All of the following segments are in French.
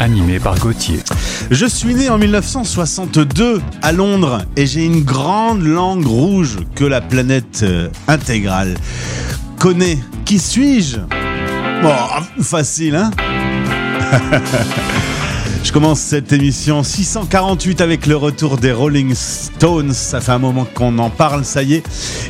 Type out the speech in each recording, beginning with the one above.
Animé par Gauthier. Je suis né en 1962 à Londres et j'ai une grande langue rouge que la planète euh, intégrale connaît. Qui suis-je? Bon, facile, hein? Je commence cette émission 648 avec le retour des Rolling Stones. Ça fait un moment qu'on en parle, ça y est.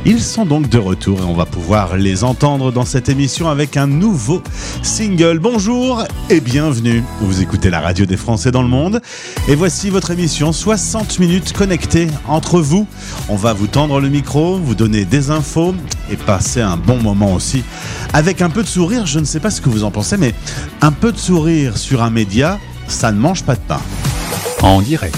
Ils sont donc de retour et on va pouvoir les entendre dans cette émission avec un nouveau single. Bonjour et bienvenue. Vous écoutez la radio des Français dans le monde. Et voici votre émission 60 minutes connectées entre vous. On va vous tendre le micro, vous donner des infos et passer un bon moment aussi. Avec un peu de sourire, je ne sais pas ce que vous en pensez, mais un peu de sourire sur un média, ça ne mange pas de pain. En direct.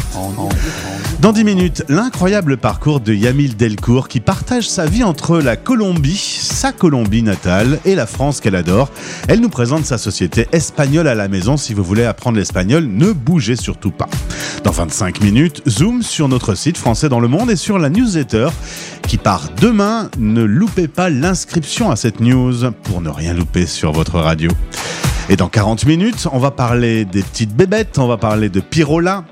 Dans 10 minutes, l'incroyable parcours de Yamil Delcourt qui partage sa vie entre la Colombie, sa Colombie natale, et la France qu'elle adore. Elle nous présente sa société espagnole à la maison. Si vous voulez apprendre l'espagnol, ne bougez surtout pas. Dans 25 minutes, zoom sur notre site Français dans le monde et sur la newsletter qui part demain. Ne loupez pas l'inscription à cette news pour ne rien louper sur votre radio. Et dans 40 minutes, on va parler des petites bébêtes, on va parler de Pirola.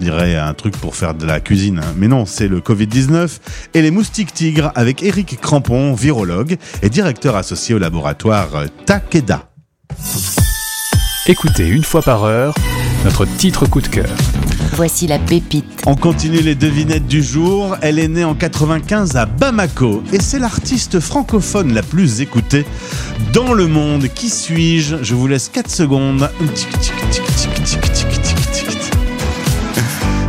Dirais un truc pour faire de la cuisine, hein. mais non, c'est le Covid-19 et les moustiques tigres avec Eric Crampon, virologue et directeur associé au laboratoire euh, Takeda. Écoutez une fois par heure notre titre coup de cœur. Voici la pépite. On continue les devinettes du jour. Elle est née en 95 à Bamako et c'est l'artiste francophone la plus écoutée dans le monde. Qui suis-je? Je vous laisse 4 secondes.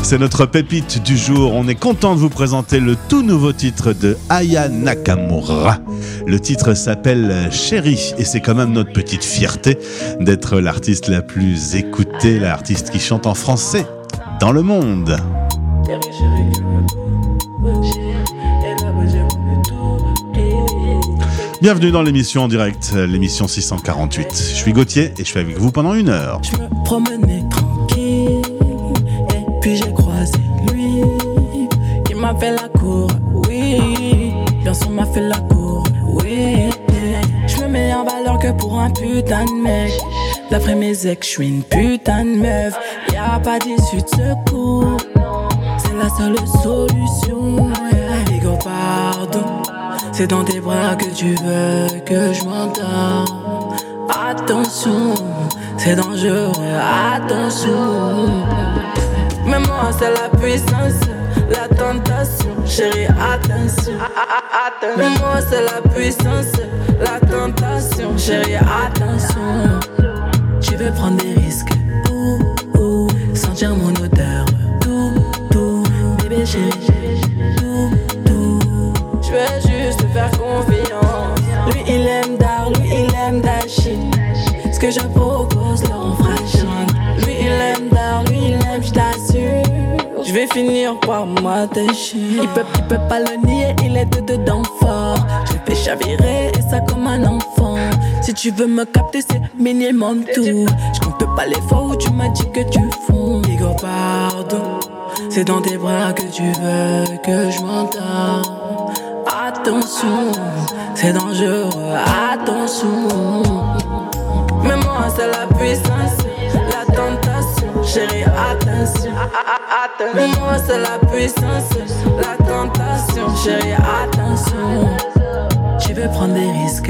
C'est notre pépite du jour. On est content de vous présenter le tout nouveau titre de Aya Nakamura. Le titre s'appelle Chérie et c'est quand même notre petite fierté d'être l'artiste la plus écoutée, l'artiste qui chante en français dans le monde. Bienvenue dans l'émission en direct, l'émission 648. Je suis Gauthier et je suis avec vous pendant une heure. Je me promenais tranquille Et puis j'ai croisé lui Il m'a fait la cour, oui Bien sûr m'a fait la cour, oui Je me mets en valeur que pour un putain de mec D'après mes ex, je suis une putain de meuf Pas d'issue de secours C'est la seule solution. Ego, pardon C'est dans tes bras que tu veux que je m'endors Attention, c'est dangereux, attention. Mais moi, c'est la puissance, la tentation. Chérie, attention. Mais moi, c'est la puissance, la tentation. Chérie, attention. Tu veux prendre des risques, sentir mon odeur, tout, tout, bébé chérie, tout, tout. Je veux juste te faire confiance. Lui, il aime Dar, lui, il aime Dashi. Ce que je propose, le rend. Lui, il aime Dar, lui, il aime, je t'assure. Je vais finir par m'attacher. Il peut, il peut pas le nier, il est de dedans fort. Je le fais chavirer et ça comme un enfant. Si tu veux me capter, c'est minimum tout. Je compte pas les fois où tu m'as dit que tu fonds. Digo, pardon. C'est dans tes bras que tu veux que je m'entends. Attention, c'est dangereux, attention. Mais moi, c'est la puissance, la tentation. Chérie, attention. Mais moi, c'est la puissance, la tentation. Chérie, attention. Tu veux prendre des risques,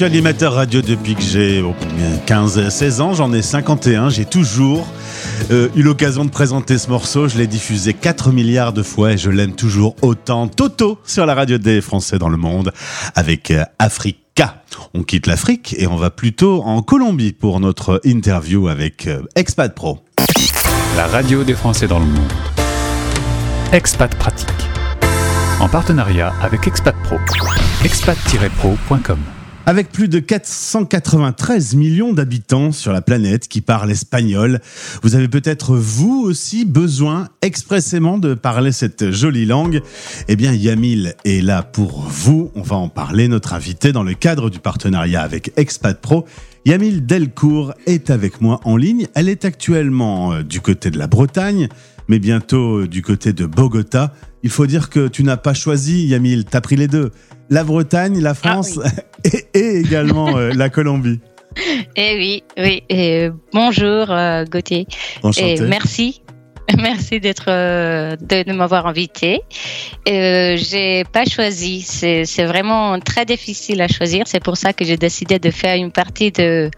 suis animateur radio depuis que j'ai oh, 15-16 ans, j'en ai 51, j'ai toujours euh, eu l'occasion de présenter ce morceau, je l'ai diffusé 4 milliards de fois et je l'aime toujours autant. Toto sur la radio des Français dans le monde avec euh, Africa. On quitte l'Afrique et on va plutôt en Colombie pour notre interview avec euh, Expat Pro. La radio des Français dans le monde. Expat Pratique. En partenariat avec Expat Pro. expat-pro.com. Avec plus de 493 millions d'habitants sur la planète qui parlent espagnol, vous avez peut-être vous aussi besoin expressément de parler cette jolie langue. Eh bien, Yamil est là pour vous. On va en parler. Notre invité dans le cadre du partenariat avec Expat Pro. Yamil Delcourt est avec moi en ligne. Elle est actuellement euh, du côté de la Bretagne, mais bientôt euh, du côté de Bogota. Il faut dire que tu n'as pas choisi, Yamil, tu as pris les deux. La Bretagne, la France et, et également euh, la Colombie. Eh oui, oui. Et, euh, bonjour Gauthier. Enchanté. Et merci. Merci d'être de, de m'avoir invité. Euh, j'ai pas choisi. C'est c'est vraiment très difficile à choisir. C'est pour ça que j'ai décidé de faire une partie de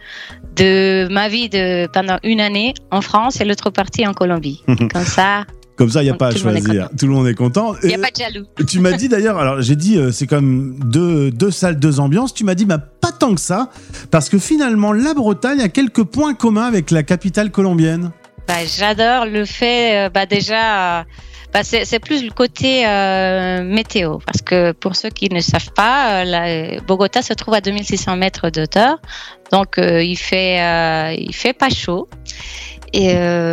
de ma vie de pendant une année en France et l'autre partie en Colombie. Comme ça, Comme ça, il n'y a Donc, pas à choisir. Tout le monde est content. Il n'y a pas de jaloux. tu m'as dit d'ailleurs, alors j'ai dit, euh, c'est comme deux, deux salles, deux ambiances. Tu m'as dit, bah, pas tant que ça, parce que finalement, la Bretagne a quelques points communs avec la capitale colombienne. Bah, J'adore le fait, euh, bah, déjà, bah, c'est plus le côté euh, météo. Parce que pour ceux qui ne savent pas, euh, la- Bogota se trouve à 2600 mètres de hauteur. Donc, euh, il, fait, euh, il fait pas chaud. Et,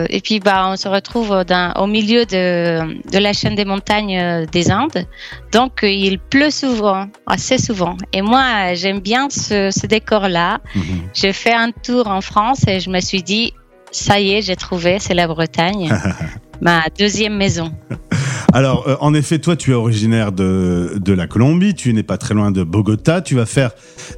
et puis, bah, on se retrouve dans, au milieu de, de la chaîne des montagnes des Indes. Donc, il pleut souvent, assez souvent. Et moi, j'aime bien ce, ce décor-là. J'ai fait un tour en France et je me suis dit, ça y est, j'ai trouvé, c'est la Bretagne, ma deuxième maison. Alors, euh, en effet, toi, tu es originaire de, de la Colombie, tu n'es pas très loin de Bogota, tu vas faire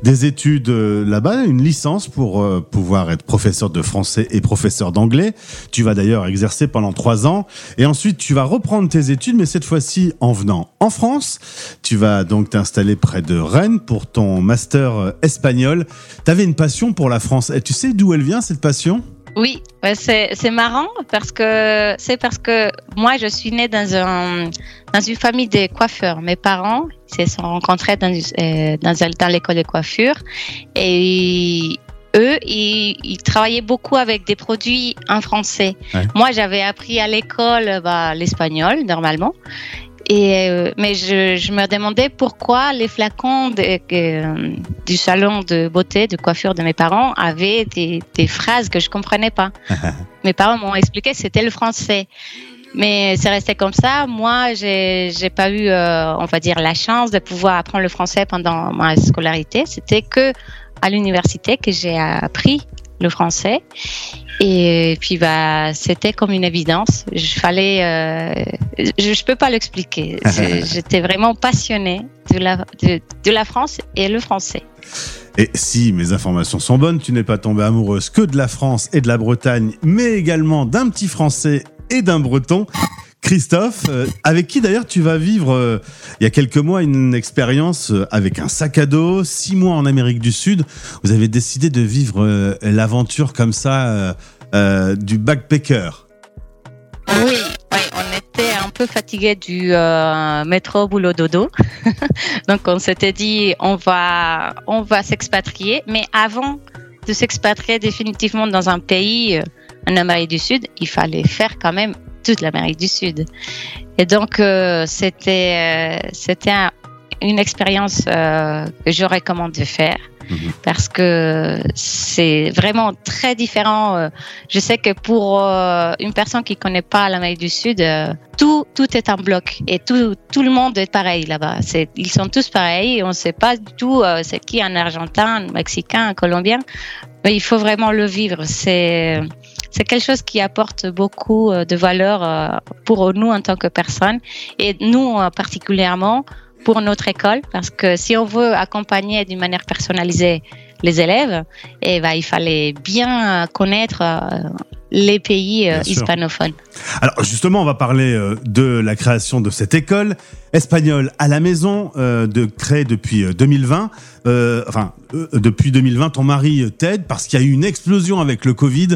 des études euh, là-bas, une licence pour euh, pouvoir être professeur de français et professeur d'anglais. Tu vas d'ailleurs exercer pendant trois ans, et ensuite tu vas reprendre tes études, mais cette fois-ci en venant en France. Tu vas donc t'installer près de Rennes pour ton master espagnol. Tu avais une passion pour la France, et tu sais d'où elle vient cette passion? Oui, c'est marrant parce que c'est parce que moi, je suis née dans, un, dans une famille de coiffeurs. Mes parents se sont rencontrés dans, euh, dans, dans l'école de coiffure et eux, ils, ils travaillaient beaucoup avec des produits en français. Ouais. Moi, j'avais appris à l'école bah, l'espagnol, normalement. Et, euh, mais je, je me demandais pourquoi les flacons de- euh, du salon de beauté, de coiffure de mes parents avaient des, des phrases que je comprenais pas. mes parents m'ont expliqué que c'était le français. Mais c'est resté comme ça. Moi, j'ai j'ai pas eu, euh, on va dire, la chance de pouvoir apprendre le français pendant ma scolarité. C'était que à l'université que j'ai appris le français. Et puis, bah, c'était comme une évidence. Je fallait, euh, je, je peux pas l'expliquer. J'étais vraiment passionnée de la, de, de la France et le français. Et si mes informations sont bonnes, tu n'es pas tombée amoureuse que de la France et de la Bretagne, mais également d'un petit Français et d'un Breton. Christophe, euh, avec qui d'ailleurs tu vas vivre euh, il y a quelques mois une expérience euh, avec un sac à dos, six mois en Amérique du Sud. Vous avez décidé de vivre l'aventure comme ça du backpacker. Oui, on était un peu fatigué du métro boulot dodo. Donc on s'était dit on va on va s'expatrier, mais avant de s'expatrier définitivement dans un pays en Amérique du Sud, il fallait faire quand même toute l'Amérique du Sud. Et donc euh, c'était euh, c'était un- une expérience euh, que je recommande de faire Mhm. parce que c'est vraiment très différent. je sais que pour une personne qui connaît pas l'Amérique du Sud, tout tout est en bloc et tout tout le monde est pareil là-bas. C'est ils sont tous pareils. et On ne sait pas du tout c'est qui un Argentin, un Mexicain, un Colombien. Mais il faut vraiment le vivre. C'est c'est quelque chose qui apporte beaucoup euh, de valeur euh, pour nous en tant que personnes et nous euh, particulièrement pour notre école parce que si on veut accompagner d'une manière personnalisée les élèves, eh ben, il fallait bien connaître les pays sûr. hispanophones. Alors justement, on va parler de la création de cette école espagnole à la maison, de créée depuis euh, 2020. Euh, enfin, euh, depuis 2020, ton mari t'aide parce qu'il y a eu une explosion avec le Covid.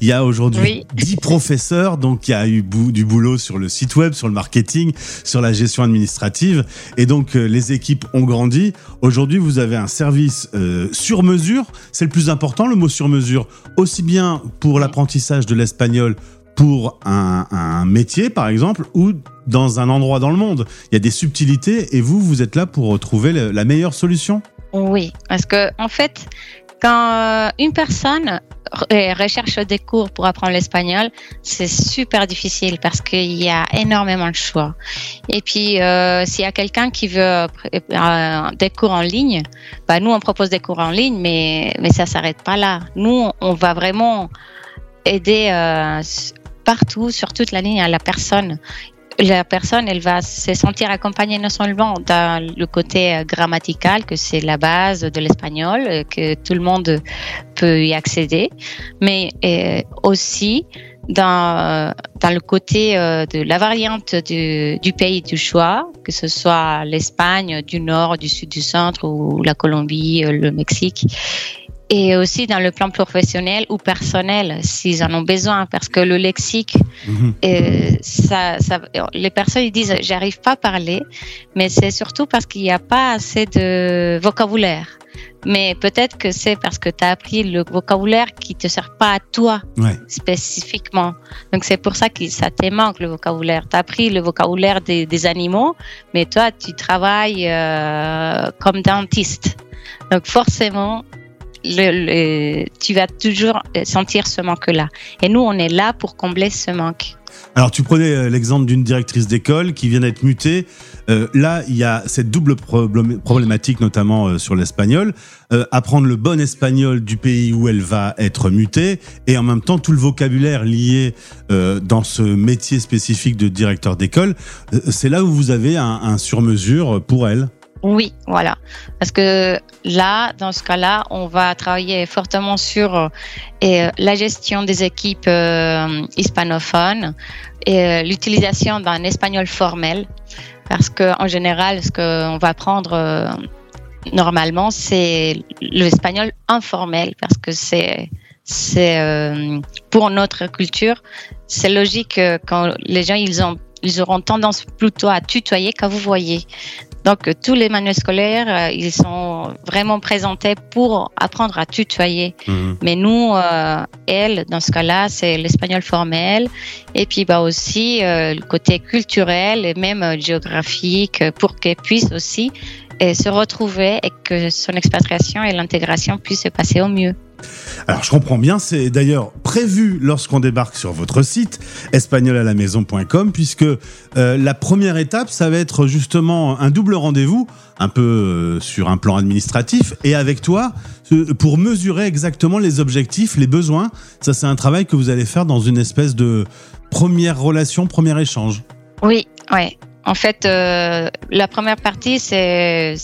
Il y a aujourd'hui Oui. 10 professeurs, donc il y a eu du boulot sur le site web, sur le marketing, sur la gestion administrative. Et donc euh, les équipes ont grandi. Aujourd'hui, vous avez un service sur mesure. C'est le plus important, le mot sur mesure. Aussi bien pour l'apprentissage de l'espagnol pour un, un métier, par exemple, ou dans un endroit dans le monde. Il y a des subtilités et vous, vous êtes là pour trouver le- la meilleure solution. Oui, parce que en fait, quand euh, une personne euh, recherche des cours pour apprendre l'espagnol, c'est super difficile parce qu'il y a énormément de choix. Et puis, euh, s'il y a quelqu'un qui veut des cours en ligne, bah, nous on propose des cours en ligne, mais mais ça s'arrête pas là. Nous, on va vraiment aider partout sur toute la ligne à la personne la personne, elle va se sentir accompagnée non seulement dans le côté euh, grammatical, que c'est la base de l'espagnol, euh, que tout le monde peut y accéder, mais euh, aussi dans, dans le côté de la variante du, du pays du choix, que ce soit l'Espagne du nord, du sud, du centre ou la Colombie, le Mexique. Et aussi dans le plan professionnel ou personnel s'ils en ont besoin parce que le lexique Mhm. euh, ça, ça, les personnes ils disent j'arrive pas à parler mais c'est surtout parce qu'il n'y a pas assez de vocabulaire mais peut-être que c'est parce que tu as appris le vocabulaire qui te sert pas à toi Ouais. spécifiquement. Donc c'est pour ça que ça te manque le vocabulaire. Tu as appris le vocabulaire des, des animaux, mais toi tu travailles euh, comme dentiste. Donc forcément, tu vas toujours sentir ce manque-là. Et nous, on est là pour combler ce manque. Alors, tu prenais euh, l'exemple d'une directrice d'école qui vient d'être mutée. Euh, là, il y a cette double problém- problématique, notamment euh, sur l'espagnol. Apprendre le bon espagnol du pays où elle va être mutée et en même temps tout le vocabulaire lié dans ce métier spécifique de directeur d'école. C'est là où vous avez un, un sur-mesure pour elle. Oui, voilà. Parce que là, dans ce cas-là, on va travailler fortement sur euh, euh, la gestion des équipes euh, hispanophones et l'utilisation d'un espagnol formel. Parce que en général, ce qu'on va apprendre euh, normalement, c'est l'espagnol informel, parce que c'est pour notre culture, c'est logique quand les gens ils ont ils auront tendance plutôt à tutoyer qu'à vous voyez. Donc euh, tous les manuels scolaires, euh, ils sont vraiment présentés pour apprendre à tutoyer. Mais nous, euh, elle, dans ce cas-là, c'est l'espagnol formel. Et puis bah aussi euh, le côté culturel et même géographique pour qu'elle puisse aussi se retrouver et que son expatriation et l'intégration puissent se passer au mieux. Alors je comprends bien, c'est d'ailleurs prévu lorsqu'on débarque sur votre site espagnolalamaison.com puisque euh, la première étape, ça va être justement un double rendez-vous, un peu euh, sur un plan administratif, et avec toi, euh, pour mesurer exactement les objectifs, les besoins. Ça c'est un travail que vous allez faire dans une espèce de première relation, premier échange. Oui, ouais. En fait, la première partie, c'est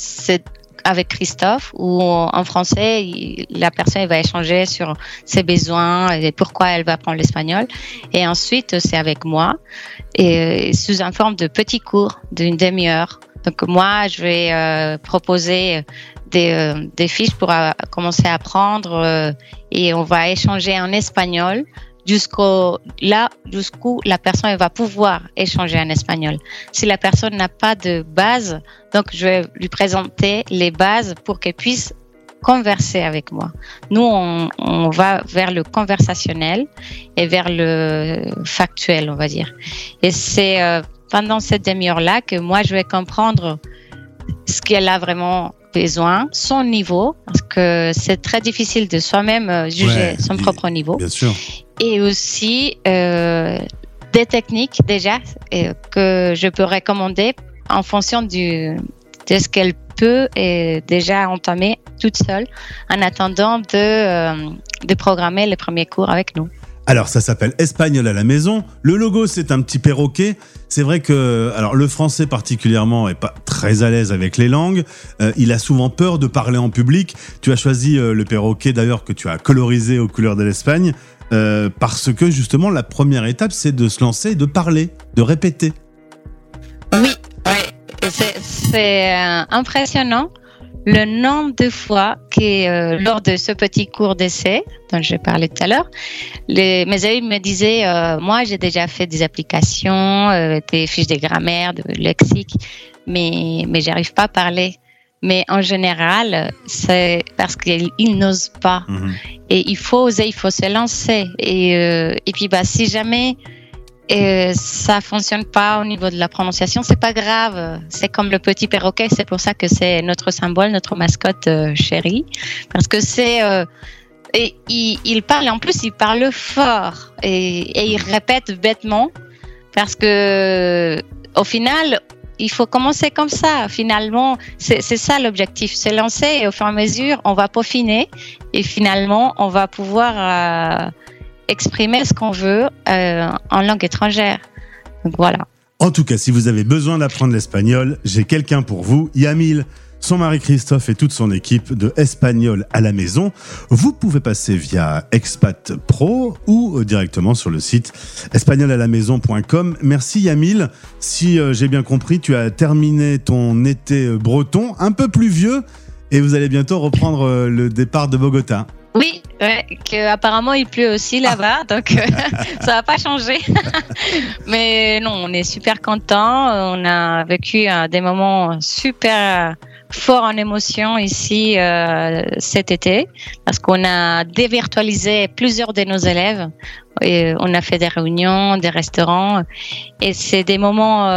avec Christophe, où en français, la personne va échanger sur ses besoins et pourquoi elle va apprendre l'espagnol. Et ensuite, c'est avec moi, et sous une forme de petits cours d'une demi-heure. Donc moi, je vais euh, proposer des, euh, des fiches pour euh, commencer à apprendre et on va échanger en espagnol jusqu'au là jusqu'où la personne va pouvoir échanger en espagnol. Si la personne n'a pas de base, donc je vais lui présenter les bases pour qu'elle puisse converser avec moi. Nous, on, on va vers le conversationnel et vers le factuel, on va dire. Et c'est euh, pendant cette demi-heure-là que moi, je vais comprendre ce qu'elle a vraiment besoin, son niveau, parce que c'est très difficile de soi-même euh, juger Ouais, son et- propre niveau Bien sûr. et aussi euh, des techniques déjà euh, que je peux recommander en fonction du, de ce qu'elle peut et déjà entamer toute seule en attendant de, euh, de programmer les premiers cours avec nous. Alors ça s'appelle Espagnol à la maison. Le logo c'est un petit perroquet. C'est vrai que alors le français particulièrement est pas très à l'aise avec les langues. Euh, il a souvent peur de parler en public. Tu as choisi euh, le perroquet d'ailleurs que tu as colorisé aux couleurs de l'Espagne euh, parce que justement la première étape c'est de se lancer, de parler, de répéter. Oui, c'est impressionnant le nombre de fois que euh, lors de ce petit cours d'essai dont j'ai parlé tout à l'heure, les- mes amis me disaient, euh, moi j'ai déjà fait des applications, euh, des fiches de grammaire, de lexique, mais mais j'arrive pas à parler. Mais en général, c'est parce qu'ils ils n'osent pas. Et il faut oser, il faut se lancer. Et, et puis, bah, si jamais euh, ça fonctionne pas au niveau de la prononciation, c'est pas grave. C'est comme le petit perroquet. C'est pour ça que c'est notre symbole, notre mascotte euh, chérie. Parce que c'est. euh, et il, parle, en plus, il parle fort. Et, et il répète bêtement. Parce que, au final, il faut commencer comme ça. Finalement, c'est ça l'objectif, se lancer et au fur et à mesure, on va peaufiner et finalement, on va pouvoir euh, exprimer ce qu'on veut euh, en langue étrangère. Voilà. En tout cas, si vous avez besoin d'apprendre l'espagnol, j'ai quelqu'un pour vous, Yamil. Son mari Christophe et toute son équipe de Espagnol à la maison. Vous pouvez passer via Expat Pro ou euh, directement sur le site espagnolalamaison.com. Merci Yamil. Si euh, j'ai bien compris, tu as terminé ton été breton, un peu plus vieux, et vous allez bientôt reprendre le départ de Bogota. Oui, ouais, que apparemment il pleut aussi là-bas, donc euh, ça va pas changer. Mais non, on est super content. On a vécu euh, des moments super forts en émotion ici euh, cet été, parce qu'on a dévirtualisé plusieurs de nos élèves. Et on a fait des réunions, des restaurants, et c'est des moments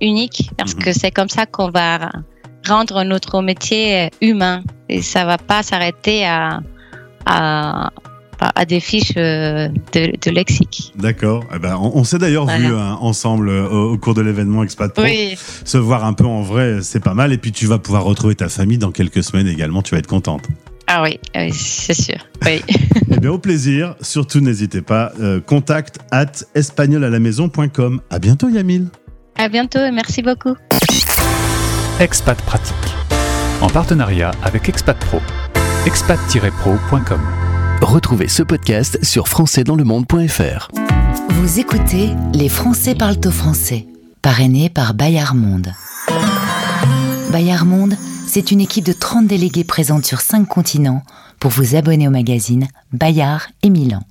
uniques parce que c'est comme ça qu'on va rendre notre métier humain et ça va pas s'arrêter à à, à des fiches euh, de, de lexique. D'accord. Eh ben, on, on s'est d'ailleurs Voilà. vu hein, ensemble euh, au, au cours de l'événement Expat Pro. Oui, Se voir un peu en vrai, c'est pas mal. Et puis tu vas pouvoir retrouver ta famille dans quelques semaines également. Tu vas être contente. ah oui, oui c'est sûr. Oui. Eh bien, au plaisir. Surtout, n'hésitez pas. Euh, contact at espagnolalamaison.com. À bientôt, Yamil. À bientôt et merci beaucoup. Expat Pratique. En partenariat avec Expat Pro. expat-pro.com. Retrouvez ce podcast sur françaisdanslemonde.fr. Vous écoutez Les Français parlent au français, parrainé par Bayard Monde. Bayard Monde, c'est une équipe de 30 délégués présente sur 5 continents pour vous abonner au magazine Bayard et Milan.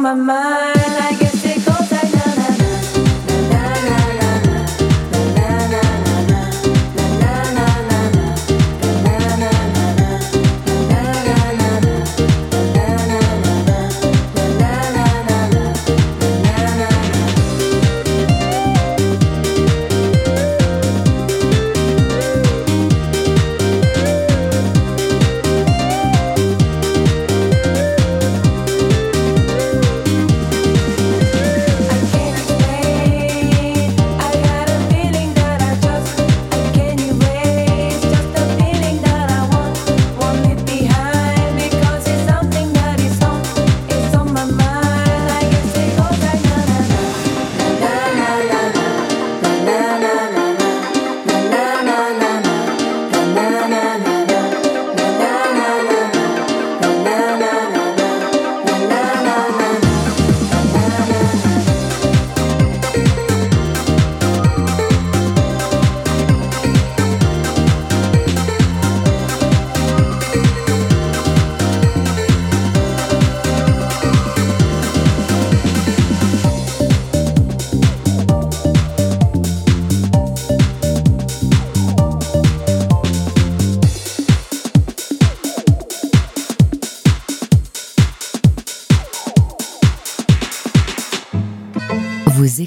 My mind.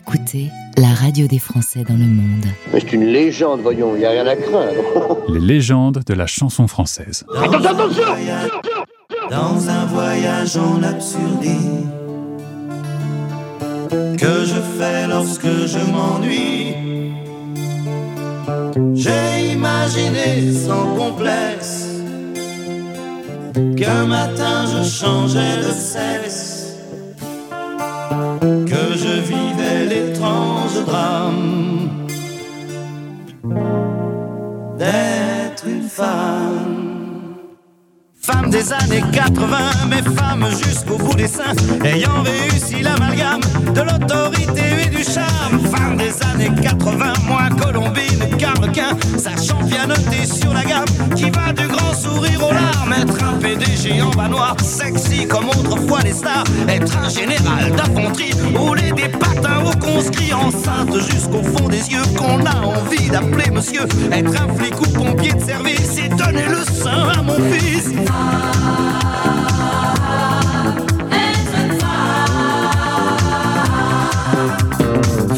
Écoutez la radio des Français dans le monde. Mais c'est une légende, voyons, il n'y a rien à craindre. Les légendes de la chanson française. Dans un voyage en absurdie que je fais lorsque je m'ennuie. J'ai imaginé sans complexe qu'un matin je changeais de sexe, que je vivais l'étrange drame d'être une femme. Femme des années 80, mais femme jusqu'au bout des seins, ayant réussi l'amalgame de l'autorité et du charme. Femme des années 80, moi Colombine, Carlequin, sa championneté sur la gamme, qui va du grand sourire aux larmes. Être un PDG en bas noir, sexy comme autrefois les stars. Être un général d'infanterie, rouler des patins au conscrit, enceinte jusqu'au fond des yeux, qu'on a envie d'appeler monsieur. Être un flic ou pompier de service et donner le sein à mon fils.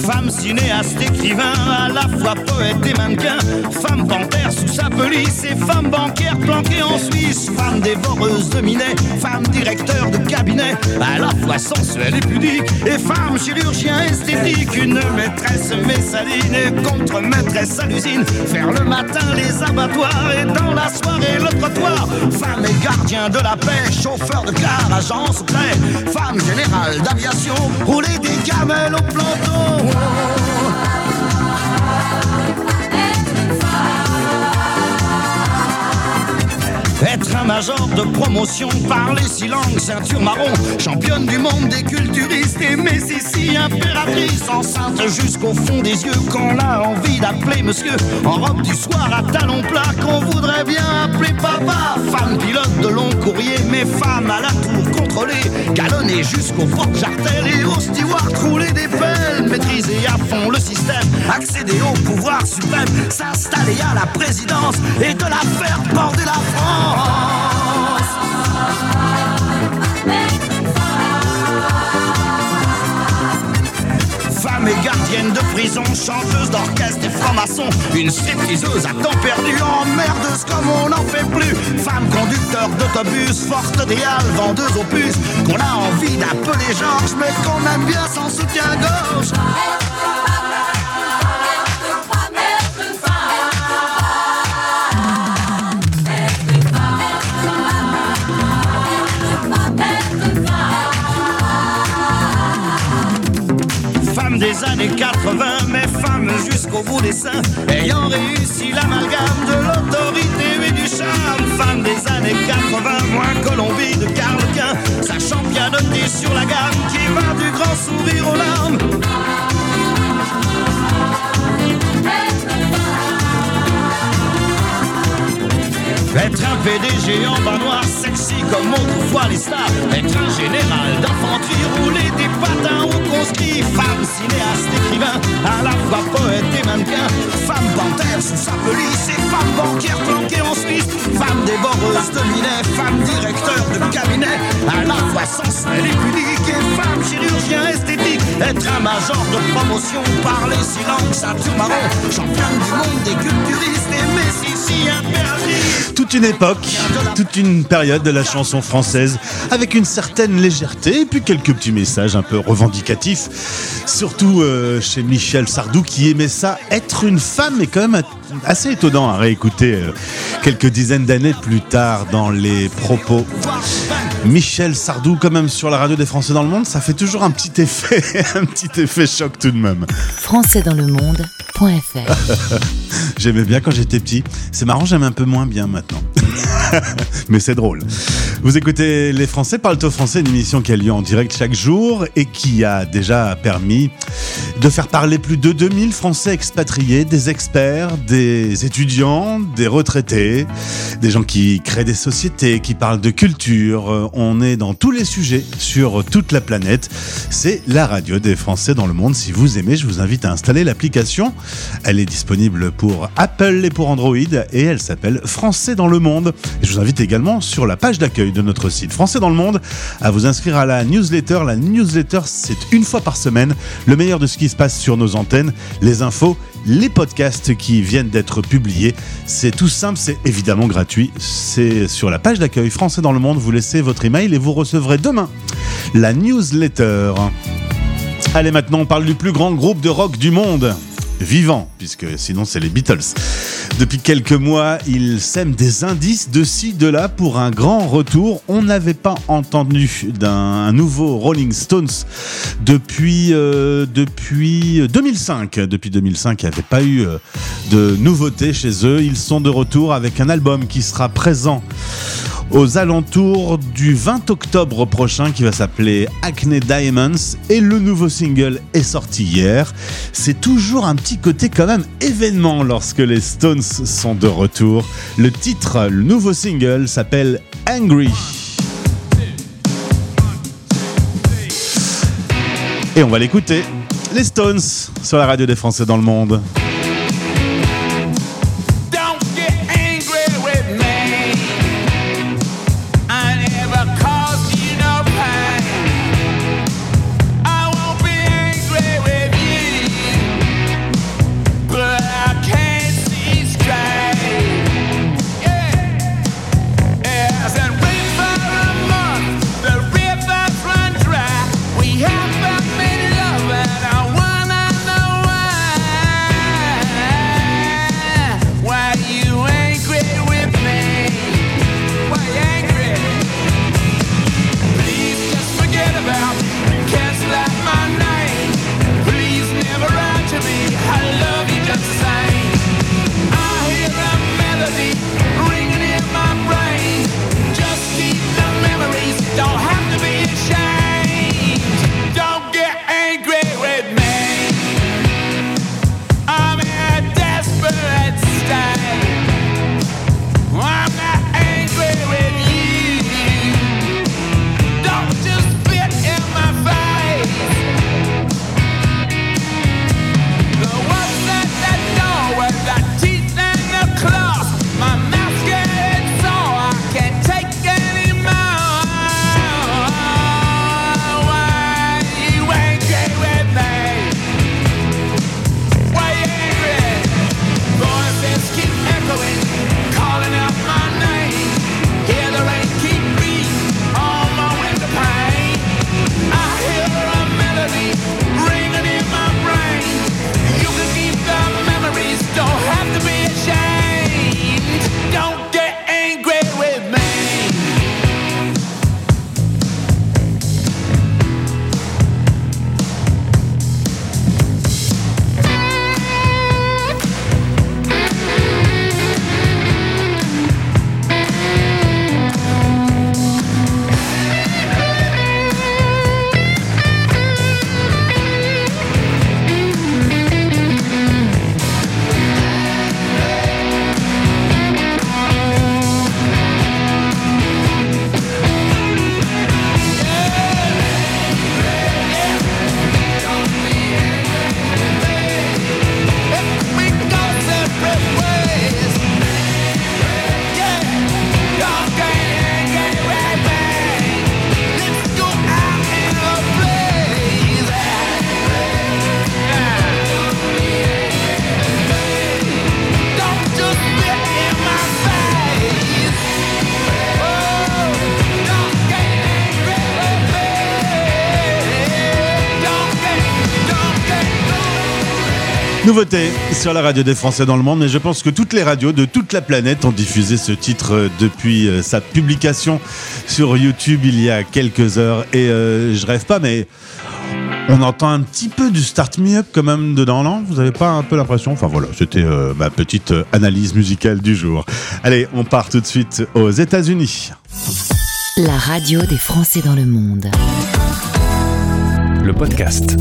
Femme cinéaste, écrivain, à la fois poète et mannequin. Femme panthère sous sa police et femme bancaire planquée en Suisse. Femme dévoreuse de minet, femme directeur de à la fois sensuelle et pudique. Et femme chirurgien esthétique, une maîtresse messaline et contre-maîtresse à l'usine. Faire le matin les abattoirs et dans la soirée le trottoir. Femme et gardien de la paix, chauffeur de car, agent secret. Femme générale d'aviation, rouler des gamelles au planton. Être un major de promotion, parler six langues, ceinture marron, championne du monde des culturistes et Messissi, impératrice, enceinte jusqu'au fond des yeux, qu'on a envie d'appeler monsieur, en robe du soir à talons plats, qu'on voudrait bien appeler papa, femme pilote de long courrier, mais femme à la tour contrôlée, galonnée jusqu'au porte-jartel et au steward rouler des pelles, maîtriser à fond le système, accéder au pouvoir suprême, s'installer à la présidence et de la faire border la France. Femme et gardienne de prison, chanteuse d'orchestre et franc-maçon, une stripteaseuse à temps perdu, emmerdeuse comme on n'en fait plus. Femme conducteur d'autobus, forte déale, vendeuse aux puces, qu'on a envie d'appeler Georges, mais qu'on aime bien sans soutien-gorge. Années 80, mais femme jusqu'au bout des seins, ayant réussi l'amalgame de l'autorité et du charme. Femme des années 80, moins Colombie de Carlequin, sa championneté sur la gamme qui va du grand sourire aux larmes. Être un PDG en bas noir, sexy comme autrefois les stars. Être un général d'infanterie, rouler des patins au conscrit. Femme cinéaste, écrivain, à la fois poète et mannequin. Femme panthère sous sa police et femme banquière planquée en Suisse. Femme dévoreuse de minet, femme directeur de cabinet. À la fois sensuelle et pudique et femme chirurgien esthétique. Être un major de promotion, parler six langues, ceinture marron. Championne du monde des culturistes et impératrice. Toute une époque, toute une période de la chanson française avec une certaine légèreté et puis quelques petits messages un peu revendicatifs. Surtout euh, chez Michel Sardou qui aimait ça. Être une femme est quand même assez étonnant à réécouter euh, quelques dizaines d'années plus tard dans les propos. Michel Sardou, quand même sur la radio des Français dans le monde, ça fait toujours un petit effet, un petit effet choc tout de même. françaisdanslemonde.fr J'aimais bien quand j'étais petit. C'est marrant, j'aime un peu moins bien maintenant. Mais c'est drôle. Vous écoutez Les Français parlent au français, une émission qui a lieu en direct chaque jour et qui a déjà permis de faire parler plus de 2000 Français expatriés, des experts, des étudiants, des retraités, des gens qui créent des sociétés, qui parlent de culture. On est dans tous les sujets sur toute la planète. C'est la radio des Français dans le monde. Si vous aimez, je vous invite à installer l'application. Elle est disponible pour Apple et pour Android et elle s'appelle Français dans le monde. Et je vous invite également sur la page d'accueil de notre site Français dans le monde à vous inscrire à la newsletter. La newsletter, c'est une fois par semaine le meilleur de ce qui se passe sur nos antennes, les infos, les podcasts qui viennent d'être publiés. C'est tout simple, c'est évidemment gratuit. C'est sur la page d'accueil Français dans le monde. Vous laissez votre et vous recevrez demain la newsletter. Allez, maintenant, on parle du plus grand groupe de rock du monde. Vivant, puisque sinon c'est les Beatles. Depuis quelques mois, ils sèment des indices de ci, de là pour un grand retour. On n'avait pas entendu d'un nouveau Rolling Stones depuis, euh, depuis 2005. Depuis 2005, il n'y avait pas eu euh, de nouveautés chez eux. Ils sont de retour avec un album qui sera présent aux alentours du 20 octobre prochain qui va s'appeler Acne Diamonds et le nouveau single est sorti hier. C'est toujours un petit côté quand même événement lorsque les Stones sont de retour. Le titre, le nouveau single s'appelle Angry. Et on va l'écouter. Les Stones sur la radio des Français dans le monde. Nouveauté sur la radio des Français dans le monde, mais je pense que toutes les radios de toute la planète ont diffusé ce titre euh, depuis euh, sa publication sur YouTube il y a quelques heures. Et euh, je rêve pas, mais on entend un petit peu du Start Me Up quand même dedans, non? Vous avez pas un peu l'impression? Enfin voilà, c'était euh, ma petite euh, analyse musicale du jour. Allez, on part tout de suite aux États-Unis. La radio des Français dans le monde. Le podcast.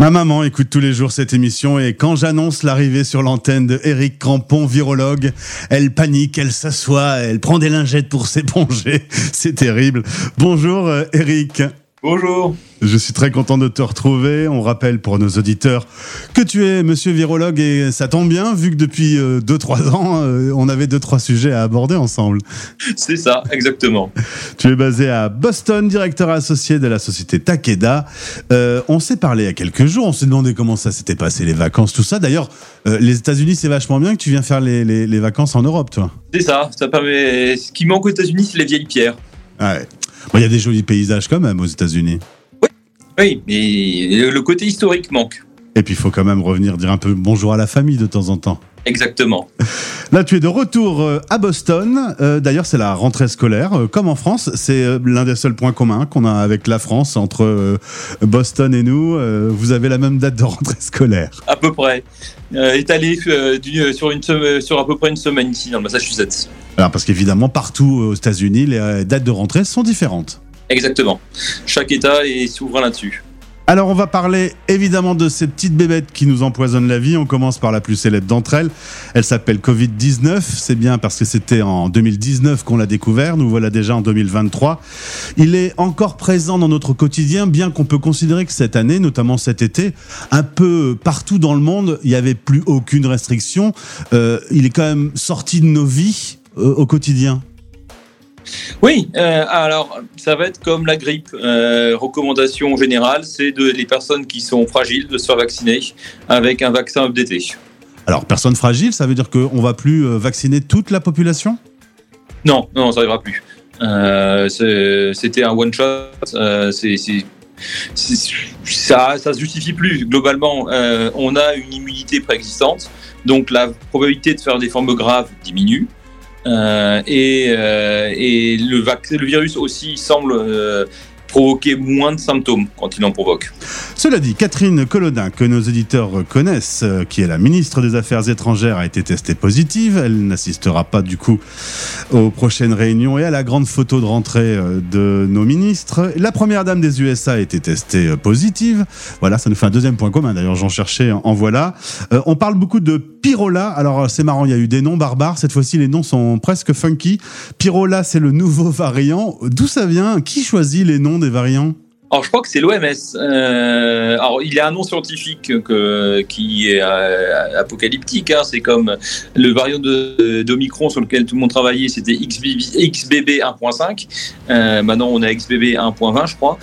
Ma maman écoute tous les jours cette émission et quand j'annonce l'arrivée sur l'antenne de Eric Crampon, virologue, elle panique, elle s'assoit, elle prend des lingettes pour s'éponger. C'est terrible. Bonjour euh, Eric. Bonjour. Je suis très content de te retrouver. On rappelle pour nos auditeurs que tu es monsieur virologue et ça tombe bien vu que depuis 2-3 ans, euh, on avait 2-3 sujets à aborder ensemble. C'est ça, exactement. Tu es basé à Boston, directeur associé de la société Takeda. Euh, on s'est parlé il y a quelques jours, on s'est demandé comment ça s'était passé, les vacances, tout ça. D'ailleurs, euh, les États-Unis, c'est vachement bien que tu viens faire les, les- les vacances en Europe, toi. C'est ça, ça permet. Ce qui manque aux États-Unis, c'est les vieilles pierres. Ouais. Bon, Il y a des jolis paysages quand même aux États-Unis. Oui, mais le côté historique manque. Et puis il faut quand même revenir dire un peu bonjour à la famille de temps en temps. Exactement. Là, tu es de retour euh, à Boston. Euh, D'ailleurs, c'est la rentrée scolaire. Euh, Comme en France, c'est l'un des seuls points communs qu'on a avec la France entre Boston et nous. Vous avez la même date de rentrée scolaire. À peu près. Euh, étalé euh, du- sur, une, sur à peu près une semaine ici, dans le Massachusetts. Alors, parce qu'évidemment, partout aux États-Unis, les euh, dates de rentrée sont différentes. Exactement. Chaque État est souverain là-dessus. Alors, on va parler évidemment de ces petites bébêtes qui nous empoisonnent la vie. On commence par la plus célèbre d'entre elles. Elle s'appelle Covid-19. C'est bien parce que c'était en 2019 qu'on l'a découvert. Nous voilà déjà en 2023. Il est encore présent dans notre quotidien, bien qu'on peut considérer que cette année, notamment cet été, un peu partout dans le monde, il n'y avait plus aucune restriction. Euh, il est quand même sorti de nos vies euh, au quotidien. Oui, euh, alors ça va être comme la grippe. Euh, recommandation générale, c'est de les personnes qui sont fragiles de se faire vacciner avec un vaccin updaté. Alors, personne fragile, ça veut dire qu'on va plus euh, vacciner toute la population? Non, non, ça n'arrivera plus. Euh, C'était un one shot. euh, c'est- ça, ça se justifie plus. Globalement, euh, on a une immunité préexistante, donc la probabilité de faire des formes graves diminue. Euh, et, euh, et le, virus aussi semble euh, provoquer moins de symptômes quand il en provoque. Cela dit, Catherine Colodin, que nos éditeurs connaissent, euh, qui est la ministre des Affaires étrangères, a été testée positive. Elle n'assistera pas du coup aux prochaines réunions et à la grande photo de rentrée euh, de nos ministres. La première dame des USA a été testée euh, positive. Voilà, ça nous fait un deuxième point commun. D'ailleurs, j'en cherchais, en voilà. On parle beaucoup de Pyrola. Alors, c'est marrant, il y a eu des noms barbares. Cette fois-ci, les noms sont presque funky. Pyrola, c'est le nouveau variant. D'où ça vient? Qui choisit les noms des variants Alors, je crois que c'est l'OMS. Euh, alors, il y a un nom scientifique que- qui est euh, apocalyptique. hein. C'est comme le variant d'Omicron sur lequel tout le monde travaillait, c'était XBB, XBB 1.5. Euh, maintenant, on a XBB 1.20, je crois.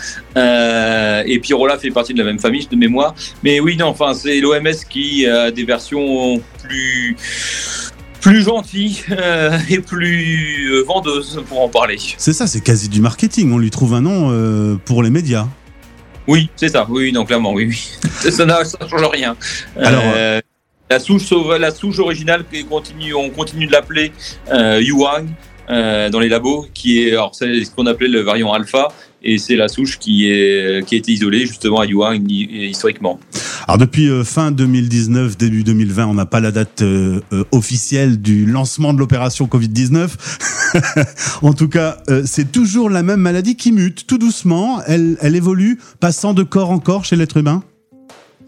Et Pyrola fait partie de la même famille, de mémoire. Mais oui, non, enfin, c'est l'OMS qui a des versions plus plus gentilles euh, et plus euh, vendeuses pour en parler. C'est ça, c'est quasi du marketing. On lui trouve un nom euh, pour les médias. Oui, c'est ça. Oui, non, clairement, oui, oui. ça ne change rien. Alors, Euh, la souche, la souche originale, continue, on continue de l'appeler Yuang dans les labos, qui est, alors c'est ce qu'on appelait le variant alpha, et c'est la souche qui est qui a été isolée justement à Yuang hi- historiquement. Alors depuis euh, fin 2019, début 2020, on n'a pas la date euh, euh, officielle du lancement de l'opération Covid-19. en tout cas, euh, c'est toujours la même maladie qui mute tout doucement. Elle, elle évolue, passant de corps en corps chez l'être humain.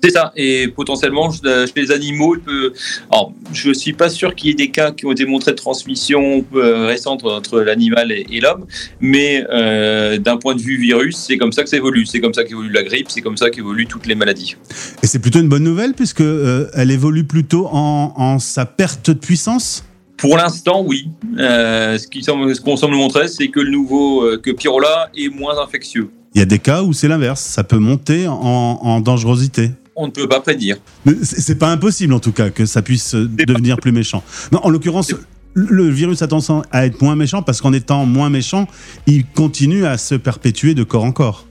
C'est ça, et potentiellement chez les animaux, il peut. Alors, je suis pas sûr qu'il y ait des cas qui ont été montrés de transmission euh, récente entre l'animal et, l'homme, mais euh, d'un point de vue virus, c'est comme ça que ça évolue. C'est comme ça qu'évolue la grippe, c'est comme ça qu'évoluent toutes les maladies. Et c'est plutôt une bonne nouvelle puisque euh, elle évolue plutôt en, en sa perte de puissance? Pour l'instant, oui. Euh, ce qu'on semble montrer, c'est que le nouveau, euh, que Pyrola est moins infectieux. Il y a des cas où c'est l'inverse, ça peut monter en, en dangerosité. On ne peut pas prédire. C'est pas impossible en tout cas que ça puisse euh, devenir plus méchant. Non, en l'occurrence, le le virus a tendance à être moins méchant parce qu'en étant moins méchant, il continue à se perpétuer de corps en corps.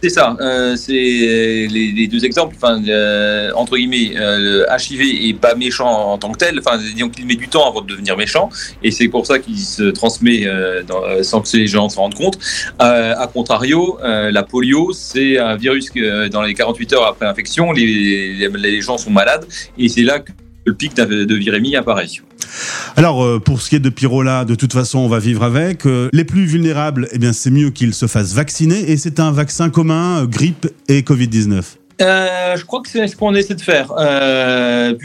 C'est ça. euh, c'est les, les deux exemples. Enfin, euh, entre guillemets, euh, HIV est pas méchant en tant que tel. Enfin, disons qu'il met du temps avant de devenir méchant, et c'est pour ça qu'il se transmet euh, dans- euh, sans que les gens se rendent compte. Euh, a contrario, euh, la polio, c'est un virus que euh, dans les 48 heures après infection, les, les, les gens sont malades, et c'est là que le pic de virémie apparaît. Alors, euh, pour ce qui est de Pyrola, de toute façon, on va vivre avec. Euh, les plus vulnérables, eh bien, c'est mieux qu'ils se fassent vacciner. Et c'est un vaccin commun, euh, grippe et Covid-19. Euh, je crois que c'est ce qu'on essaie de faire. Après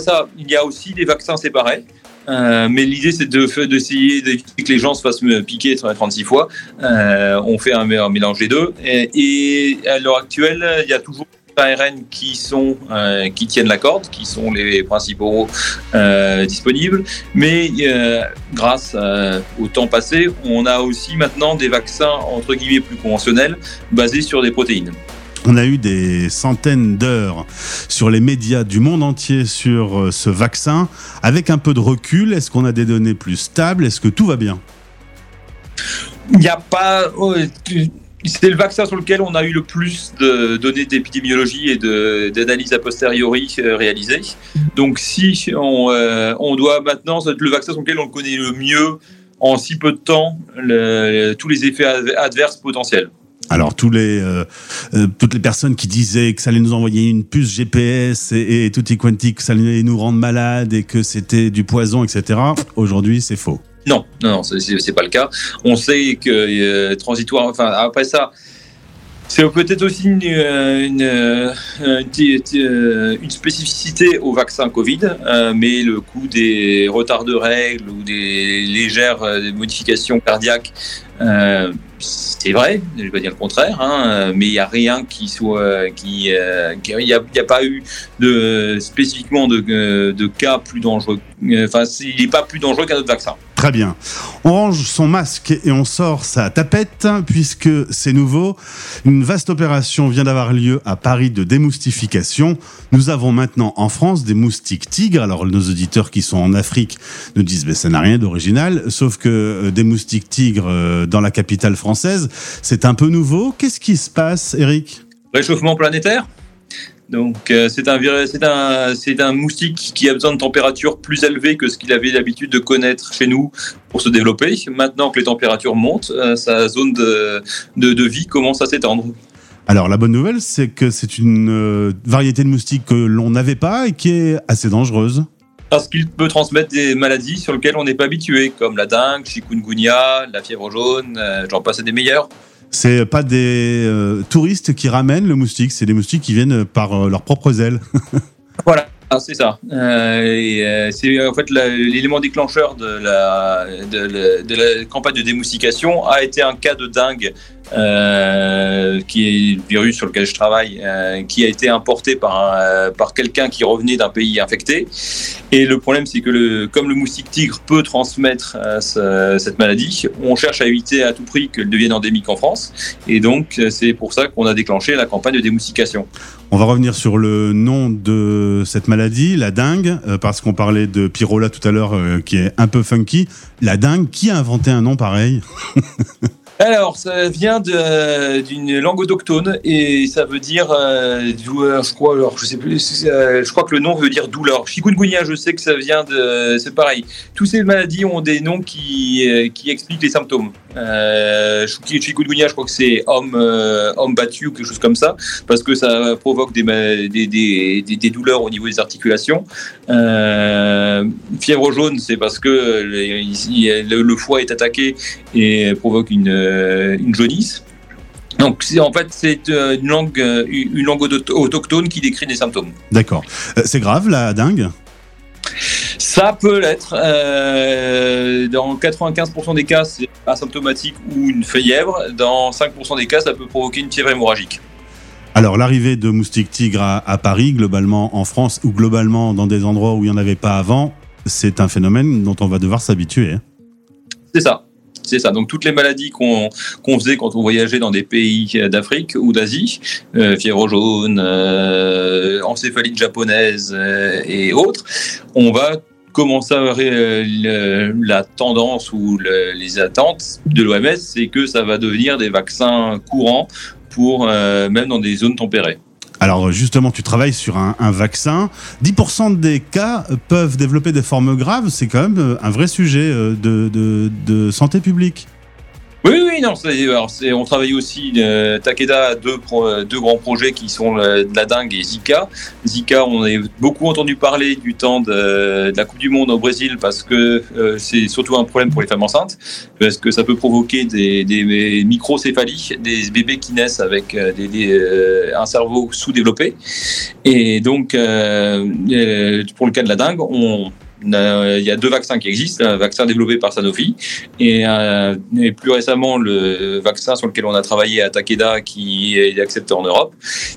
ça, il y a aussi des vaccins séparés. Mais l'idée, c'est de d'essayer d'éviter que les gens se fassent piquer 36 fois. On fait un, mélange des deux. Et, à l'heure actuelle, il y a toujours ARN qui sont euh, qui tiennent la corde, qui sont les principaux euh, disponibles. Mais euh, grâce au temps passé, on a aussi maintenant des vaccins entre guillemets plus conventionnels basés sur des protéines. On a eu des centaines d'heures sur les médias du monde entier sur ce vaccin. Avec un peu de recul, est-ce qu'on a des données plus stables? Est-ce que tout va bien? Il n'y a pas. C'est le vaccin sur lequel on a eu le plus de données d'épidémiologie et de- d'analyse a posteriori euh, réalisées. Donc, si on, euh, on doit maintenant, c'est le vaccin sur lequel on connaît le mieux en si peu de temps tous les effets ad- adverses potentiels. Alors euh, toutes les personnes qui disaient que ça allait nous envoyer une puce GPS et, et tutti quanti, que ça allait nous rendre malades et que c'était du poison, etc. Aujourd'hui, c'est faux. Non, non, non, c'est- pas le cas. On sait que euh, transitoire. Enfin, après ça, c'est peut-être aussi une, euh, euh, une spécificité au vaccin Covid, mais le coût des retards de règles ou des légères modifications cardiaques. c'est vrai, je vais pas dire le contraire, hein, mais il n'y a rien qui soit, il n'y a, a pas eu de spécifiquement de, de cas plus dangereux. Enfin, il n'est pas plus dangereux qu'un autre vaccin. Très bien. On range son masque et on sort sa tapette puisque c'est nouveau. Une vaste opération vient d'avoir lieu à Paris de démoustification. Nous avons maintenant en France des moustiques tigres. Alors nos auditeurs qui sont en Afrique nous disent mais ça n'a rien d'original, sauf que euh, des moustiques tigres euh, dans la capitale française, c'est un peu nouveau. Qu'est-ce qui se passe, Eric? Réchauffement planétaire? Donc euh, c'est un, un, c'est un moustique qui a besoin de températures plus élevées que ce qu'il avait l'habitude de connaître chez nous pour se développer. Maintenant que les températures montent, euh, sa zone de, de, de vie commence à s'étendre. Alors la bonne nouvelle, c'est que c'est une euh, variété de moustiques que l'on n'avait pas et qui est assez dangereuse. Parce qu'il peut transmettre des maladies sur lesquelles on n'est pas habitué, comme la dengue, chikungunya, la fièvre jaune, euh, j'en passe à des meilleurs. C'est pas des euh, touristes qui ramènent le moustique, c'est des moustiques qui viennent par euh, leurs propres ailes. Voilà, ah, c'est ça. Euh, c'est en fait l'élément déclencheur de la campagne de démoustication a été un cas de dingue euh, qui est le virus sur lequel je travaille, euh, qui a été importé par, euh, par quelqu'un qui revenait d'un pays infecté. Et le problème, c'est que le, comme le moustique tigre peut transmettre ce- cette maladie, on cherche à éviter à tout prix qu'elle devienne endémique en France. Et donc, c'est pour ça qu'on a déclenché la campagne de démoustication. On va revenir sur le nom de cette maladie, la dengue, euh, parce qu'on parlait de Pyrola tout à l'heure, qui est un peu funky. La dengue, qui a inventé un nom pareil? Alors, ça vient d'une langue autochtone et ça veut dire euh, douleur, je crois. Alors, je sais plus. euh, je crois que le nom veut dire douleur. Chikungunya, je sais que ça vient de. C'est pareil. Toutes ces maladies ont des noms qui euh, qui expliquent les symptômes. Euh, chi- chikungunya, je crois que c'est homme euh, homme battu ou quelque chose comme ça, parce que ça provoque des douleurs au niveau des articulations. Euh, fièvre jaune, c'est parce que le, foie est attaqué et provoque une, euh, jaunisse. Donc, en fait, c'est une langue, une langue auto- autochtone qui décrit des symptômes. D'accord. C'est grave, la dengue Ça peut l'être. euh, dans 95% des cas, c'est asymptomatique ou une fièvre. Dans 5% des cas, ça peut provoquer une fièvre hémorragique. Alors, l'arrivée de moustiques tigres à, à Paris, globalement en France, ou globalement dans des endroits où il n'y en avait pas avant, c'est un phénomène dont on va devoir s'habituer. hein. C'est ça. C'est ça. Donc toutes les maladies qu'on faisait quand on voyageait dans des pays d'Afrique ou d'Asie, euh, fièvre jaune, euh, encéphalite japonaise euh, et autres, on va commencer à euh, le- la tendance ou le- les attentes de l'OMS, c'est que ça va devenir des vaccins courants pour euh, même dans des zones tempérées. Alors justement, tu travailles sur un, vaccin. 10% des cas peuvent développer des formes graves. C'est quand même euh, un vrai sujet euh, de- de santé publique. Oui, oui, non, alors on travaille aussi, euh, Takeda a deux, pro- euh, deux grands projets qui sont le- de la dengue et Zika. Zika, on a beaucoup entendu parler du temps de, de la Coupe du Monde au Brésil parce que euh, c'est surtout un problème pour les femmes enceintes, parce que ça peut provoquer des, des microcéphalies, des bébés qui naissent avec euh, des, des, euh, un cerveau sous-développé. Et donc, euh, euh, pour le cas de la dengue, on Euh, Il y a deux vaccins qui existent, un vaccin développé par Sanofi et, euh, et plus récemment le vaccin sur lequel on a travaillé à Takeda qui est accepté en Europe,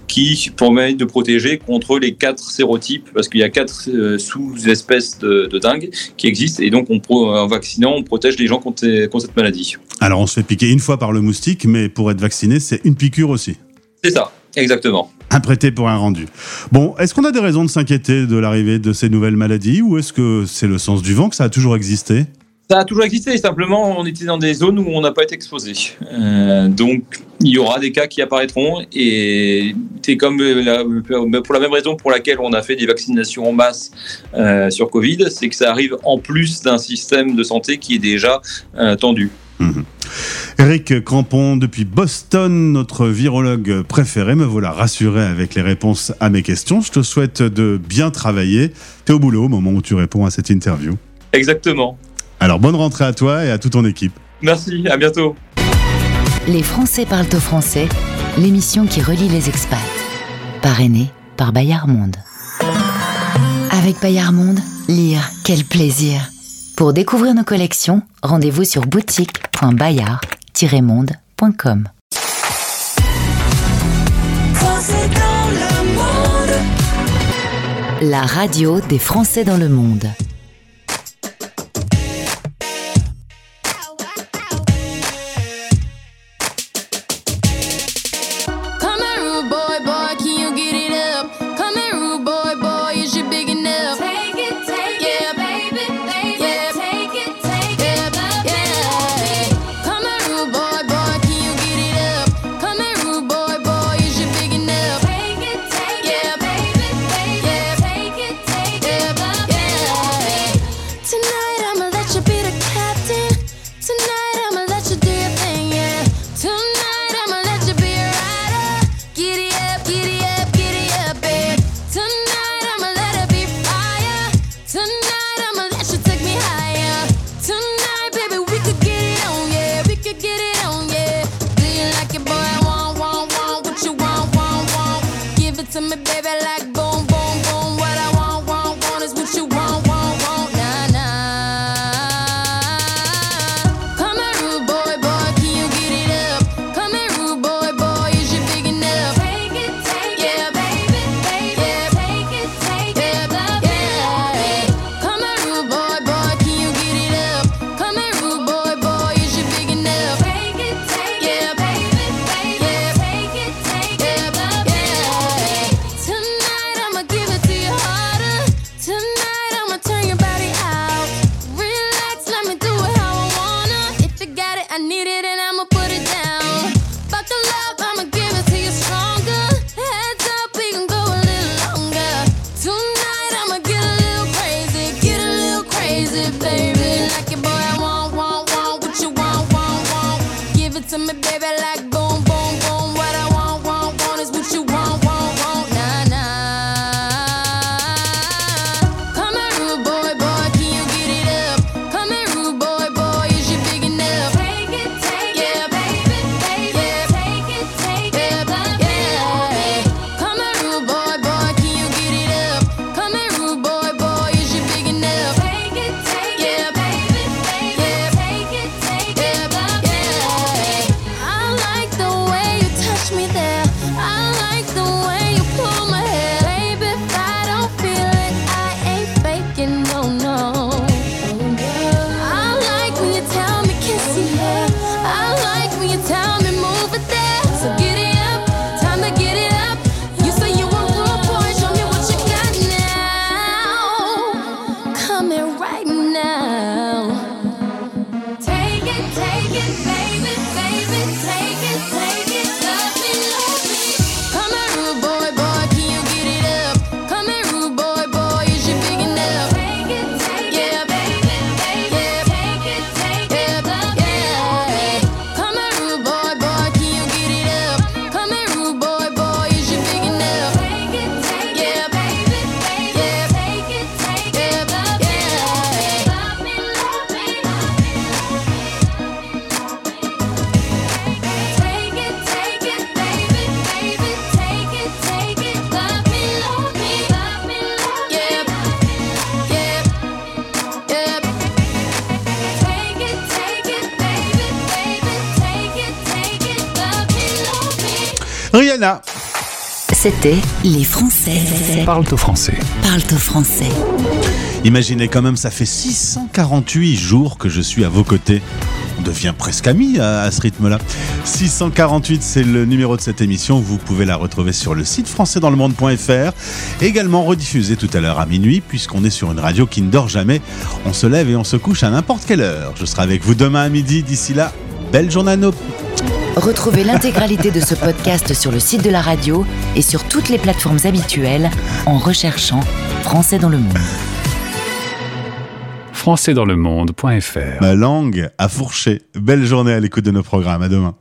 qui permet de protéger contre les quatre sérotypes parce qu'il y a quatre euh, sous-espèces de, de dingue qui existent et donc on en vaccinant on protège les gens contre, contre cette maladie. Alors, on se fait piquer une fois par le moustique, mais pour être vacciné, c'est une piqûre aussi. C'est ça, exactement. Un prêté pour un rendu. Bon, est-ce qu'on a des raisons de s'inquiéter de l'arrivée de ces nouvelles maladies ou est-ce que c'est le sens du vent que ça a toujours existé? Ça a toujours existé, simplement on était dans des zones où on n'a pas été exposé. Euh, donc il y aura des cas qui apparaîtront et c'est comme euh, la- pour la même raison pour laquelle on a fait des vaccinations en masse euh, sur Covid, c'est que ça arrive en plus d'un système de santé qui est déjà euh, tendu. Mhm. Eric Crampon, depuis Boston, notre virologue préféré, me voilà rassuré avec les réponses à mes questions. Je te souhaite de bien travailler. T'es au boulot au moment où tu réponds à cette interview. Exactement. Alors bonne rentrée à toi et à toute ton équipe. Merci, à bientôt. Les Français parlent au français, l'émission qui relie les expats. Parrainée par Bayard Monde. Avec Bayard Monde, lire, quel plaisir. Pour découvrir nos collections, rendez-vous sur boutique.bayard-monde.com. Monde. La radio des Français dans le monde. C'était Les Français Parle au français. parlent au français. Imaginez quand même, ça fait 648 jours que je suis à vos côtés. On devient presque amis à, à ce rythme-là. 648, c'est le numéro de cette émission. Vous pouvez la retrouver sur le site françaisdanslemonde.fr. Également rediffusée tout à l'heure à minuit, puisqu'on est sur une radio qui ne dort jamais. On se lève et on se couche à n'importe quelle heure. Je serai avec vous demain à midi. D'ici là, belle journée à nos Retrouvez l'intégralité de ce podcast sur le site de la radio et sur toutes les plateformes habituelles en recherchant Français dans le monde. françaisdanslemonde.fr Ma langue à fourcher. Belle journée à l'écoute de nos programmes. À demain.